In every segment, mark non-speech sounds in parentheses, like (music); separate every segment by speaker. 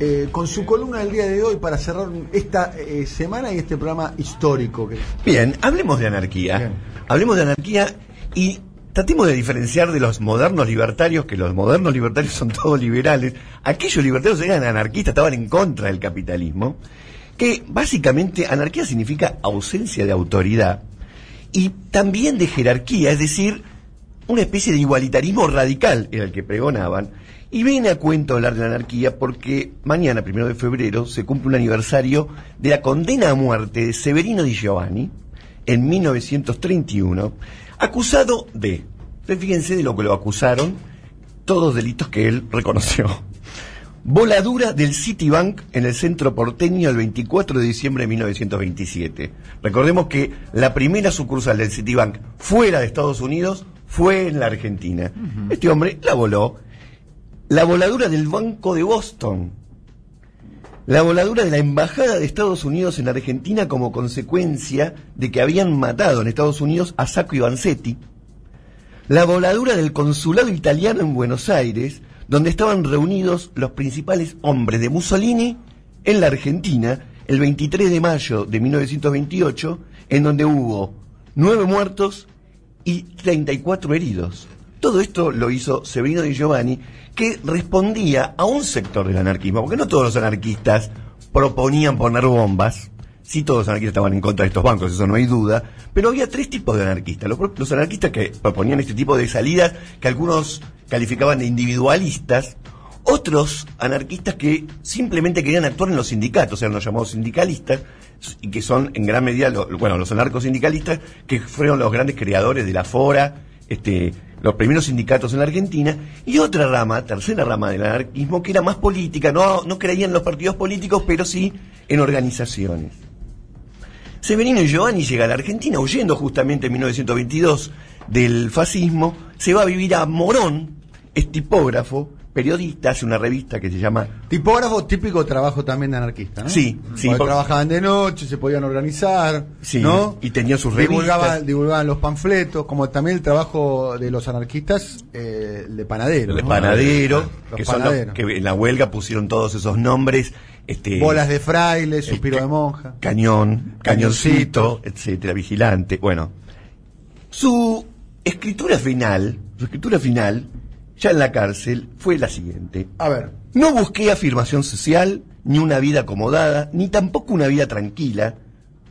Speaker 1: eh, con su columna del día de hoy para cerrar esta eh, semana y este programa histórico. Que...
Speaker 2: Bien, hablemos de anarquía.
Speaker 1: Bien.
Speaker 2: Hablemos de anarquía y tratemos de diferenciar de los modernos libertarios, que los modernos libertarios son todos liberales. Aquellos libertarios eran anarquistas, estaban en contra del capitalismo. Que básicamente anarquía significa ausencia de autoridad y también de jerarquía, es decir, una especie de igualitarismo radical era el que pregonaban. Y viene a cuento hablar de la anarquía porque mañana, primero de febrero, se cumple un aniversario de la condena a muerte de Severino Di Giovanni en 1931, acusado de, fíjense de lo que lo acusaron, todos delitos que él reconoció. Voladura del Citibank en el centro porteño el 24 de diciembre de 1927. Recordemos que la primera sucursal del Citibank fuera de Estados Unidos fue en la Argentina. Este hombre la voló. La voladura del Banco de Boston. La voladura de la Embajada de Estados Unidos en Argentina como consecuencia de que habían matado en Estados Unidos a Sacco y. La voladura del consulado italiano en Buenos Aires, donde estaban reunidos los principales hombres de Mussolini en la Argentina el 23 de mayo de 1928, en donde hubo nueve muertos y 34 heridos. Todo esto lo hizo Severino Di Giovanni, que respondía a un sector del anarquismo, porque no todos los anarquistas proponían poner bombas, sí todos los anarquistas estaban en contra de estos bancos, eso no hay duda, pero había tres tipos de anarquistas. Los, anarquistas que proponían este tipo de salidas, que algunos calificaban de individualistas, otros anarquistas que simplemente querían actuar en los sindicatos, eran los llamados sindicalistas, y que son en gran medida, bueno, los anarcosindicalistas, que fueron los grandes creadores de la FORA, este, los primeros sindicatos en la Argentina, y otra rama, tercera rama del anarquismo, que era más política, no, no creía en los partidos políticos, pero sí en organizaciones. Severino Giovanni llega a la Argentina huyendo justamente en 1922 del fascismo, se va a vivir a Morón, es tipógrafo, periodista, hace una revista que se llama
Speaker 1: Tipógrafo, típico trabajo también de anarquista, ¿no?
Speaker 2: Sí, sí,
Speaker 1: Porque trabajaban de noche, se podían organizar,
Speaker 2: Sí,
Speaker 1: ¿no?
Speaker 2: y tenían sus revistas.
Speaker 1: divulgaban los panfletos, como también el trabajo de los anarquistas, eh, el de panadero.
Speaker 2: el
Speaker 1: ¿no?
Speaker 2: panadero,
Speaker 1: Los
Speaker 2: que son los que en la huelga pusieron todos esos nombres, este
Speaker 1: Bolas de fraile, suspiro
Speaker 2: ca-
Speaker 1: de monja.
Speaker 2: Cañón,
Speaker 1: Cañoncito.
Speaker 2: cañoncito, etcétera, vigilante. Bueno, su escritura final, su escritura final, ya en la cárcel, fue la siguiente.
Speaker 1: A ver,
Speaker 2: No busqué afirmación social, ni una vida acomodada, ni tampoco una vida tranquila.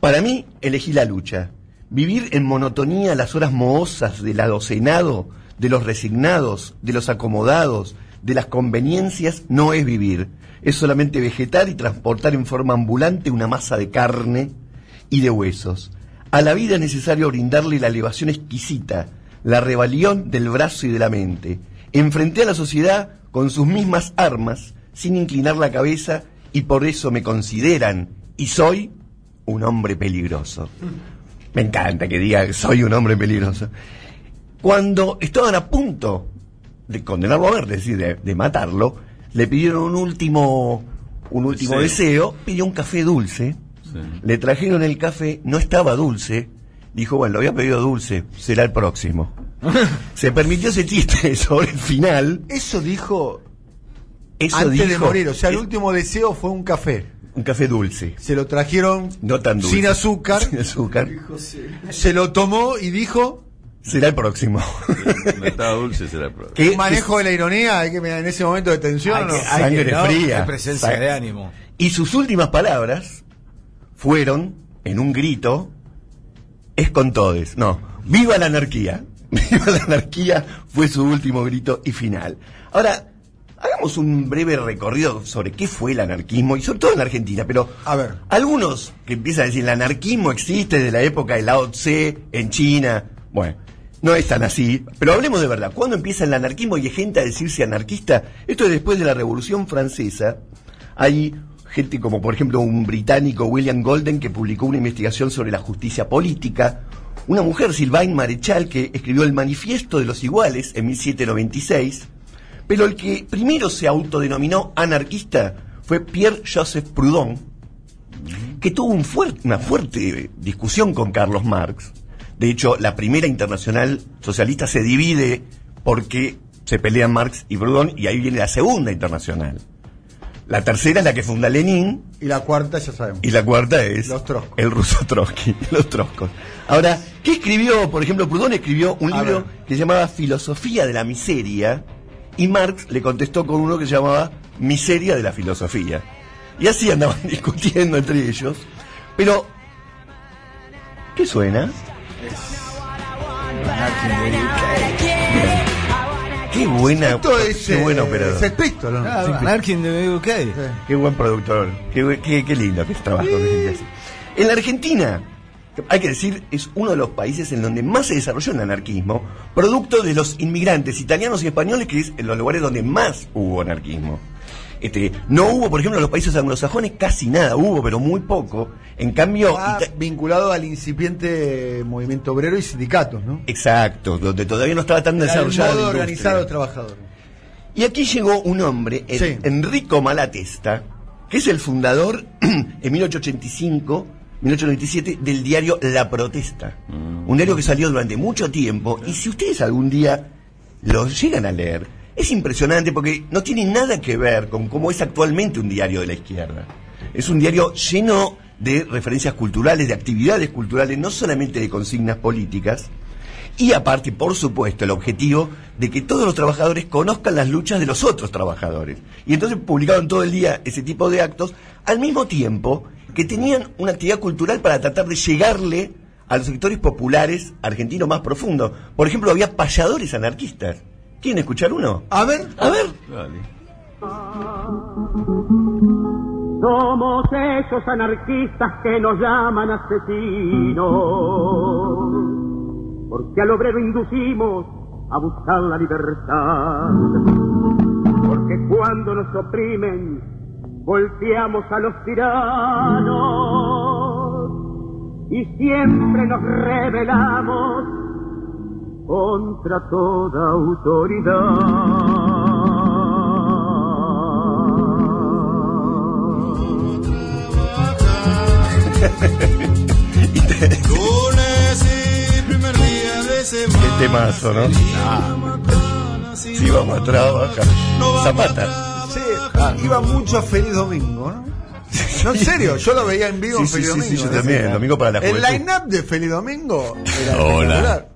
Speaker 2: Para mí, elegí la lucha. Vivir en monotonía las horas mohosas del adocenado, de los resignados, de los acomodados, de las conveniencias, no es vivir. Es solamente vegetar y transportar en forma ambulante una masa de carne y de huesos. A la vida es necesario brindarle la elevación exquisita, la rebelión del brazo y de la mente. Enfrenté a la sociedad con sus mismas armas, sin inclinar la cabeza, y por eso me consideran, y soy, un hombre peligroso. Me encanta que diga que soy un hombre peligroso. Cuando estaban a punto de condenarlo a muerte, es decir, de, de matarlo, le pidieron un último, un último deseo, pidió un café dulce, le trajeron el café, no estaba dulce, dijo, bueno, lo había pedido dulce, será el próximo. (laughs) Se permitió ese chiste (laughs) sobre el final,
Speaker 1: eso dijo
Speaker 2: eso
Speaker 1: antes de morir, o sea, el
Speaker 2: es
Speaker 1: último deseo fue un café.
Speaker 2: un café dulce,
Speaker 1: Se lo trajeron
Speaker 2: no tan dulce.
Speaker 1: sin azúcar, (laughs)
Speaker 2: Sin azúcar,
Speaker 1: se lo tomó y dijo,
Speaker 2: será el próximo.
Speaker 3: No estaba dulce, será pro-
Speaker 2: Que-
Speaker 1: un manejo de la ironía, hay que mirar en ese momento de tensión,
Speaker 4: Hay
Speaker 1: ¿o ¿no?
Speaker 4: que- hay
Speaker 2: Sangre
Speaker 4: que- ¿no?
Speaker 2: fría.
Speaker 4: Hay presencia de ánimo.
Speaker 2: Y sus últimas palabras fueron, en un grito, es con todes. No, viva la anarquía. Viva la anarquía fue su último grito y final. Ahora, hagamos un breve recorrido sobre qué fue el anarquismo, y sobre todo en la Argentina, pero
Speaker 1: A ver.
Speaker 2: algunos que empiezan a decir el anarquismo existe desde la época de Lao Tse en China. Bueno, no es tan así, pero hablemos de verdad. ¿Cuándo empieza el anarquismo y hay gente a decirse anarquista? Esto es después de la Revolución Francesa. Hay gente como por ejemplo un británico William Golden que publicó una investigación sobre la justicia política, una mujer Sylvain Marechal que escribió el Manifiesto de los Iguales en 1796, pero el que primero se autodenominó anarquista fue Pierre-Joseph Proudhon, que tuvo una fuerte discusión con Carlos Marx. De hecho, la primera internacional socialista se divide porque se pelean Marx y Proudhon y ahí viene la segunda internacional. La tercera es la que funda Lenin
Speaker 1: Y la cuarta ya sabemos.
Speaker 2: y la cuarta es
Speaker 1: Los
Speaker 2: el ruso Trotsky, (laughs) los Trotskos. Ahora, ¿qué escribió? Por ejemplo, Proudhon escribió un
Speaker 1: A
Speaker 2: libro
Speaker 1: ver.
Speaker 2: que se llamaba Filosofía de la Miseria y Marx le contestó con uno que se llamaba Miseria de la Filosofía. Y así andaban (laughs) discutiendo entre ellos. Pero, ¿qué suena? Qué buena,
Speaker 1: Esto es.
Speaker 2: qué buen
Speaker 1: eh,
Speaker 2: operador.
Speaker 1: Sex Pistols, ¿no?
Speaker 4: Ah,
Speaker 1: Sí,
Speaker 4: Anarchy de UK.
Speaker 2: Qué buen productor. Qué, qué- qué lindo que es trabajo. que. En la Argentina, hay que decir, es uno de los países en donde más se desarrolló el anarquismo, producto de los inmigrantes italianos y españoles, que es en los lugares donde más hubo anarquismo. Este, no hubo, por ejemplo, en los países anglosajones casi nada, hubo, pero muy poco. En cambio,
Speaker 1: Ah, vinculado al incipiente movimiento obrero y sindicatos, ¿no?
Speaker 2: exacto, donde todavía no estaba tan
Speaker 1: Era el
Speaker 2: desarrollado.
Speaker 1: modo de organizar a los trabajadores.
Speaker 2: Y aquí llegó un hombre, el-
Speaker 1: Sí.
Speaker 2: Enrico Malatesta, que es el fundador (clears throat) en 1885, 1897 del diario La Protesta. Un diario que salió durante mucho tiempo y si ustedes algún día lo llegan a leer, es impresionante porque no tiene nada que ver con cómo es actualmente un diario de la izquierda. Es un diario lleno de referencias culturales, de actividades culturales, no solamente de consignas políticas, y aparte, por supuesto, el objetivo de que todos los trabajadores conozcan las luchas de los otros trabajadores. Y entonces publicaban todo el día ese tipo de actos, al mismo tiempo que tenían una actividad cultural para tratar de llegarle a los sectores populares argentinos más profundos. Por ejemplo, había payadores anarquistas. ¿Quieren escuchar uno?
Speaker 1: A ver,
Speaker 2: A ver.
Speaker 3: Dale.
Speaker 5: Somos esos anarquistas que nos llaman asesinos, porque al obrero inducimos a buscar la libertad, porque cuando nos oprimen golpeamos a los tiranos y siempre nos rebelamos contra toda autoridad.
Speaker 6: Lunes y primer día de semana.
Speaker 2: Qué temazo, ¿no? Si vamos a trabajar. Zapata.
Speaker 1: sí, ah, iba mucho a Feliz Domingo, ¿no? No, en serio, yo lo veía en vivo
Speaker 2: Sí,
Speaker 1: en
Speaker 2: sí,
Speaker 1: Feliz
Speaker 2: sí, sí,
Speaker 1: Domingo.
Speaker 2: yo también, Domingo para la
Speaker 1: El
Speaker 2: Juventud.
Speaker 1: line-up de Feliz Domingo era
Speaker 3: Hola.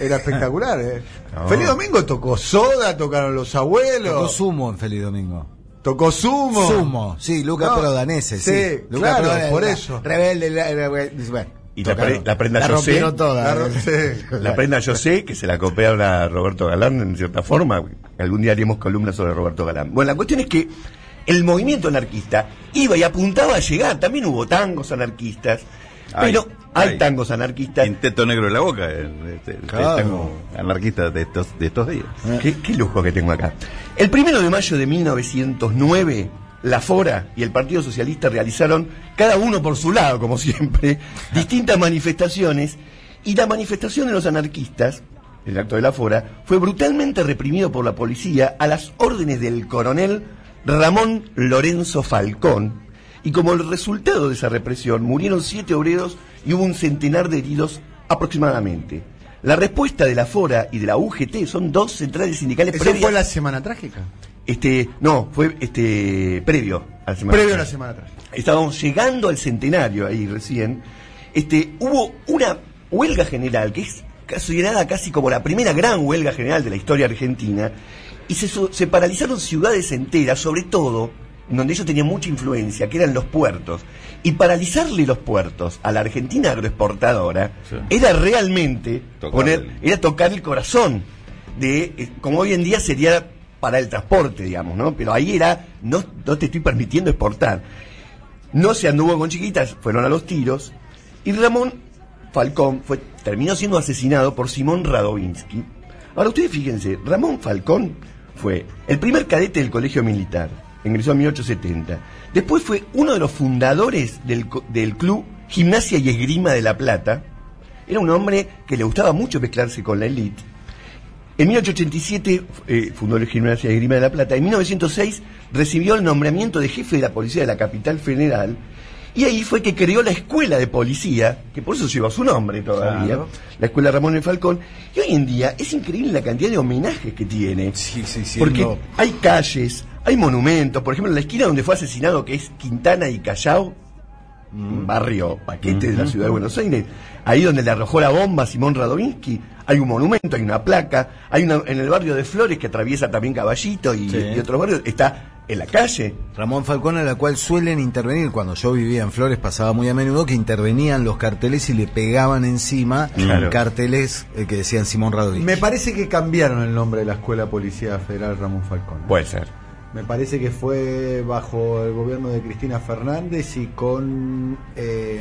Speaker 1: Era espectacular, ¿eh? (laughs)
Speaker 2: No.
Speaker 1: Feliz Domingo tocó Soda, tocaron los abuelos.
Speaker 4: Tocó sumo en Feliz Domingo.
Speaker 1: Tocó Sumo.
Speaker 4: Sumo, sí, Luca
Speaker 1: No,
Speaker 4: Prodanese, sí.
Speaker 1: sí,
Speaker 4: Luca
Speaker 1: claro,
Speaker 4: Prodanese,
Speaker 1: por
Speaker 4: la-
Speaker 1: eso.
Speaker 4: Rebelde, la- la- bueno.
Speaker 2: Y la, pre- la prenda
Speaker 4: La
Speaker 2: yo sé.
Speaker 4: rompieron toda.
Speaker 1: La sí.
Speaker 2: La prenda yo sé, que se la copiaron a Roberto Galán en cierta forma. Algún día haremos columnas sobre Roberto Galán. Bueno, la cuestión es que el movimiento anarquista iba y apuntaba a llegar. También hubo tangos anarquistas. Pero hay
Speaker 3: ay.
Speaker 2: tangos anarquistas.
Speaker 3: Quinteto negro en la boca, el, este, el
Speaker 4: Claro.
Speaker 3: tango anarquista de estos, de estos días.
Speaker 2: ¿Qué, qué lujo que tengo acá. El primero de mayo de 1909, la FORA y el Partido Socialista realizaron, cada uno por su lado, como siempre, (laughs) distintas manifestaciones. Y la manifestación de los anarquistas, el acto de la FORA, fue brutalmente reprimido por la policía a las órdenes del coronel Ramón Lorenzo Falcón. Y como el resultado de esa represión, murieron siete obreros y hubo un centenar de heridos aproximadamente. La respuesta de la FORA y de la UGT son dos centrales sindicales
Speaker 1: ¿Eso
Speaker 2: previas.
Speaker 1: fue la semana trágica?
Speaker 2: Este, no, fue este previo a la semana.
Speaker 1: Previo a la semana trágica.
Speaker 2: Estábamos llegando al centenario ahí recién. Este, hubo una huelga general que es considerada casi como la primera gran huelga general de la historia argentina y se, se paralizaron ciudades enteras, sobre todo donde ellos tenían mucha influencia, que eran los puertos. Y paralizarle los puertos a la Argentina agroexportadora
Speaker 3: Sí.
Speaker 2: era realmente
Speaker 3: Tocar
Speaker 2: poner,
Speaker 3: el-
Speaker 2: era tocar el corazón de, eh, como hoy en día sería para el transporte, digamos, ¿no? Pero ahí era, no, no te estoy permitiendo exportar. No se anduvo con chiquitas, fueron a los tiros. Y Ramón Falcón fue, terminó siendo asesinado por Simón Radovinsky. Ahora ustedes fíjense, Ramón Falcón fue el primer cadete del colegio militar, ingresó en 1870. Después fue uno de los fundadores del, del club Gimnasia y Esgrima de La Plata. Era un hombre que le gustaba mucho mezclarse con la élite. En 1887 eh, fundó el Gimnasia de Grima de la Plata. En 1906 recibió el nombramiento de jefe de la policía de la capital federal. Y ahí fue que creó la escuela de policía, que por eso lleva su nombre todavía,
Speaker 4: Claro.
Speaker 2: la escuela Ramón el Falcón. Y hoy en día es increíble la cantidad de homenajes que tiene.
Speaker 4: Sí, sí, sí.
Speaker 2: Porque
Speaker 4: no.
Speaker 2: hay calles, Hay monumentos, por ejemplo, en la esquina donde fue asesinado, que es Quintana y Callao, un barrio paquete de la ciudad de Buenos Aires, ahí donde le arrojó la bomba a Simón Radovinsky, hay un monumento, hay una placa, hay una en el barrio de Flores que atraviesa también Caballito y,
Speaker 4: Sí.
Speaker 2: y otros barrios, está en la calle.
Speaker 4: Ramón Falcón, a la cual suelen intervenir, cuando yo vivía en Flores pasaba muy a menudo que intervenían los carteles y le pegaban encima
Speaker 2: Claro.
Speaker 4: carteles eh, que decían Simón Radovic.
Speaker 1: Me parece que cambiaron el nombre de la Escuela Policía Federal Ramón Falcón.
Speaker 2: Puede ser.
Speaker 1: Me parece que fue bajo el gobierno de Cristina Fernández y con eh,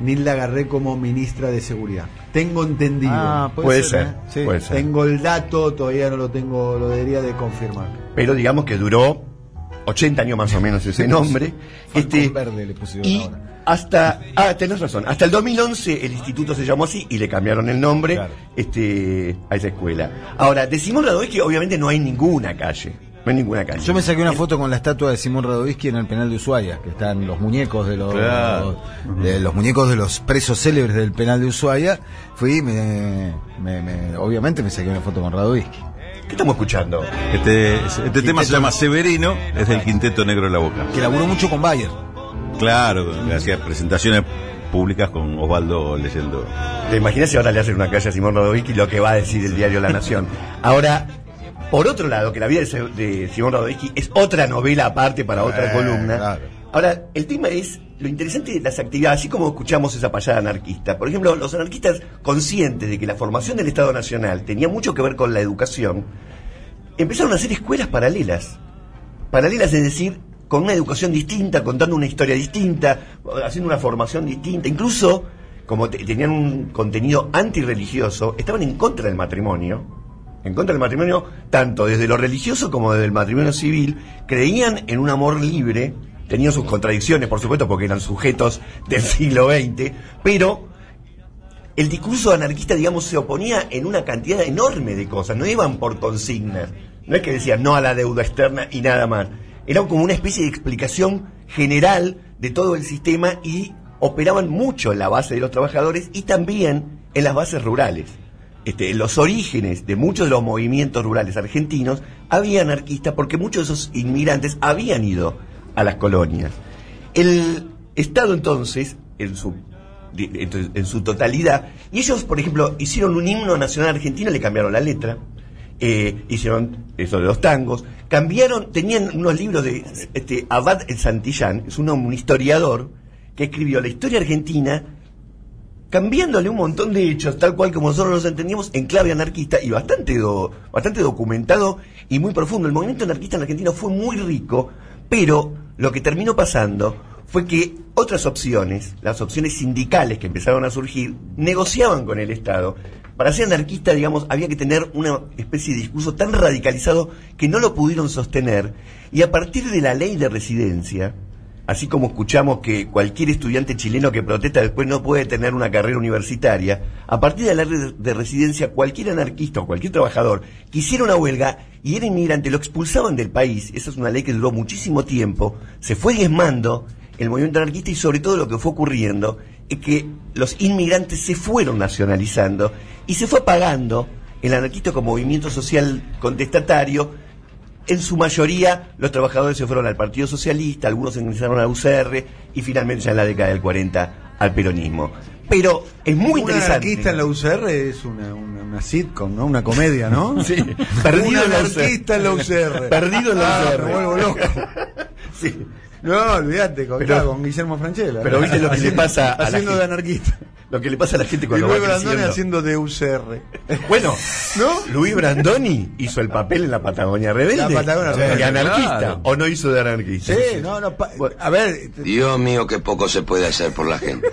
Speaker 1: Nilda Garré como ministra de Seguridad. Tengo entendido.
Speaker 4: Ah,
Speaker 2: Puede ser,
Speaker 4: ¿eh? Sí.
Speaker 2: puede ser.
Speaker 1: Tengo el dato, todavía no lo tengo, lo debería de confirmar.
Speaker 2: Pero digamos que duró 80 años más o menos ese (laughs) nombre. Este,
Speaker 4: Verde le pusieron
Speaker 2: y
Speaker 4: ahora.
Speaker 2: hasta, ah, tenés razón, hasta el 2011 el instituto se llamó así y le cambiaron el nombre
Speaker 4: Claro.
Speaker 2: este, a esa escuela. Ahora, de Simón Radovinsky obviamente no hay ninguna calle, no hay ninguna calle.
Speaker 4: Yo me saqué una foto con la estatua de Simón Radovisky en el penal de Ushuaia, que están los muñecos de los
Speaker 3: Claro.
Speaker 4: de los muñecos de los presos célebres del penal de Ushuaia. Fui, y me, me- me- obviamente me saqué una foto con Radovisky.
Speaker 2: ¿Qué estamos escuchando?
Speaker 3: Este, este tema se llama Severino, es del Quinteto Negro de la Boca.
Speaker 4: Que laburó mucho con Bayer.
Speaker 3: Claro, hacía presentaciones públicas con Osvaldo leyendo.
Speaker 2: ¿Te imaginas si ahora le hacen una calle a Simón Radovinsky lo que va a decir el diario La Nación? Ahora, por otro lado, que la vida de, Simón Radovinsky es otra novela aparte para otra
Speaker 4: Eh,
Speaker 2: columna.
Speaker 4: claro.
Speaker 2: Ahora, el tema es lo interesante de las actividades, así como escuchamos esa payada anarquista. Por ejemplo, los anarquistas conscientes de que la formación del Estado Nacional tenía mucho que ver con la educación, empezaron a hacer escuelas paralelas. Paralelas, es decir, con una educación distinta, contando una historia distinta, haciendo una formación distinta. Incluso, como te- tenían un contenido antirreligioso, estaban en contra del matrimonio. En contra del matrimonio, tanto desde lo religioso como desde el matrimonio civil, creían en un amor libre, tenían sus contradicciones, por supuesto, porque eran sujetos del (laughs) siglo XX, pero el discurso anarquista, digamos, se oponía en una cantidad enorme de cosas, no iban por consignas, no es que decían no a la deuda externa y nada más, era como una especie de explicación general de todo el sistema y operaban mucho en la base de los trabajadores y también en las bases rurales. Este, los orígenes de muchos de los movimientos rurales argentinos había anarquistas porque muchos de esos inmigrantes habían ido a las colonias. El Estado entonces, en su, en su totalidad, y ellos, por ejemplo, hicieron un himno nacional argentino, le cambiaron la letra, eh, hicieron eso de los tangos, cambiaron, tenían unos libros de este, Abad el Santillán, es un, un historiador que escribió la historia argentina cambiándole un montón de hechos, tal cual como nosotros los entendíamos, en clave anarquista y bastante, do- bastante documentado y muy profundo. El movimiento anarquista en Argentina fue muy rico, pero lo que terminó pasando fue que otras opciones, las opciones sindicales que empezaron a surgir, negociaban con el Estado. Para ser anarquista, digamos, había que tener una especie de discurso tan radicalizado que no lo pudieron sostener. Y a partir de la ley de residencia, así como escuchamos que cualquier estudiante chileno que protesta después no puede tener una carrera universitaria, a partir de la ley de residencia, cualquier anarquista o cualquier trabajador que hiciera una huelga y era inmigrante, lo expulsaban del país. Esa es una ley que duró muchísimo tiempo, se fue diezmando el movimiento anarquista y sobre todo lo que fue ocurriendo es que los inmigrantes se fueron nacionalizando y se fue apagando el anarquista como movimiento social contestatario en su mayoría, los trabajadores se fueron al Partido Socialista, algunos ingresaron a la UCR y finalmente ya en la década del 40 al peronismo. Pero es muy
Speaker 1: un
Speaker 2: interesante.
Speaker 1: anarquista en la UCR es una, una, una sitcom, ¿no? Una comedia, ¿no? (laughs)
Speaker 2: Sí, perdido
Speaker 1: un
Speaker 2: en la
Speaker 1: anarquista en la UCR.
Speaker 2: Perdido en la
Speaker 1: Ah,
Speaker 2: UCR.
Speaker 1: me vuelvo loco. (laughs)
Speaker 2: Sí.
Speaker 1: No, olvídate, con,
Speaker 2: Pero-
Speaker 1: claro, con Guillermo Franchella.
Speaker 2: pero viste lo que le pasa a la
Speaker 1: Haciendo de
Speaker 2: gente.
Speaker 1: anarquista.
Speaker 2: Lo que le pasa a la gente
Speaker 1: Y
Speaker 2: cuando
Speaker 1: Luis
Speaker 2: va
Speaker 1: Brandoni
Speaker 2: creciendo.
Speaker 1: haciendo de UCR.
Speaker 2: Bueno, (laughs)
Speaker 1: ¿No?
Speaker 2: Luis Brandoni hizo el papel en la Patagonia Rebelde.
Speaker 1: La Patagonia Rebelde,
Speaker 2: y anarquista.
Speaker 3: claro.
Speaker 2: ¿O no hizo de anarquista?
Speaker 1: Sí, no, no. pa- a ver,
Speaker 7: Dios mío, qué poco se puede hacer por la gente.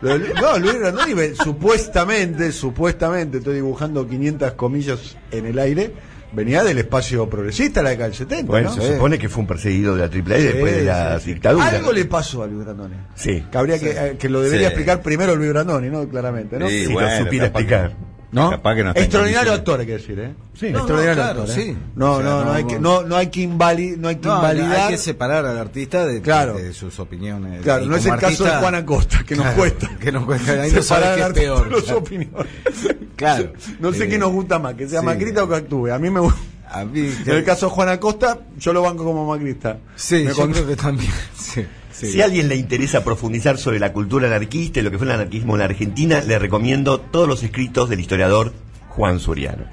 Speaker 1: De No, Luis Brandoni supuestamente, supuestamente, estoy dibujando 500 comillas en el aire, venía del espacio progresista, la década del 70.
Speaker 2: Bueno,
Speaker 1: ¿no?
Speaker 2: se supone que fue un perseguido de la AAA
Speaker 1: Sí,
Speaker 2: después de la
Speaker 1: sí, sí.
Speaker 2: dictadura.
Speaker 1: Algo le pasó a Luis Brandoni.
Speaker 2: Sí.
Speaker 1: Que, habría que, eh, que lo debería
Speaker 3: Sí.
Speaker 1: explicar primero Luis Brandoni, ¿no? Claramente, ¿no?
Speaker 3: Sí,
Speaker 2: Si
Speaker 3: bueno,
Speaker 2: lo supiera explicar.
Speaker 1: ¿No?
Speaker 3: Capaz que no
Speaker 1: Extraordinario actor, hay que decir, ¿eh?
Speaker 2: Sí.
Speaker 4: No,
Speaker 1: Extraordinario
Speaker 4: no, claro,
Speaker 1: actor, ¿eh?
Speaker 4: sí.
Speaker 1: No,
Speaker 4: O sea,
Speaker 1: no, no, hay que, no, no hay que invali- no hay que
Speaker 4: No,
Speaker 1: invalidar.
Speaker 4: hay que separar al artista de,
Speaker 1: Claro.
Speaker 4: de sus opiniones.
Speaker 1: Claro,
Speaker 4: Y
Speaker 1: no es el caso de Juan Acosta, que nos cuesta.
Speaker 4: Que nos cuesta. Ahí no
Speaker 1: Separar al
Speaker 4: qué es
Speaker 1: artista
Speaker 4: peor.
Speaker 1: las
Speaker 4: claro.
Speaker 1: opiniones. (laughs)
Speaker 4: Claro.
Speaker 1: No sé
Speaker 4: Eh,
Speaker 1: qué nos gusta más, que sea
Speaker 4: sí.
Speaker 1: Macrita o que actúe. A mí me gusta.
Speaker 4: A mí,
Speaker 1: En el caso de Juan Acosta, yo lo banco como macrista.
Speaker 4: Sí,
Speaker 1: Me
Speaker 4: yo creo que también. (laughs) Sí,
Speaker 2: Si a alguien le interesa profundizar sobre la cultura anarquista y lo que fue el anarquismo en la Argentina, le recomiendo todos los escritos del historiador Juan Suriano.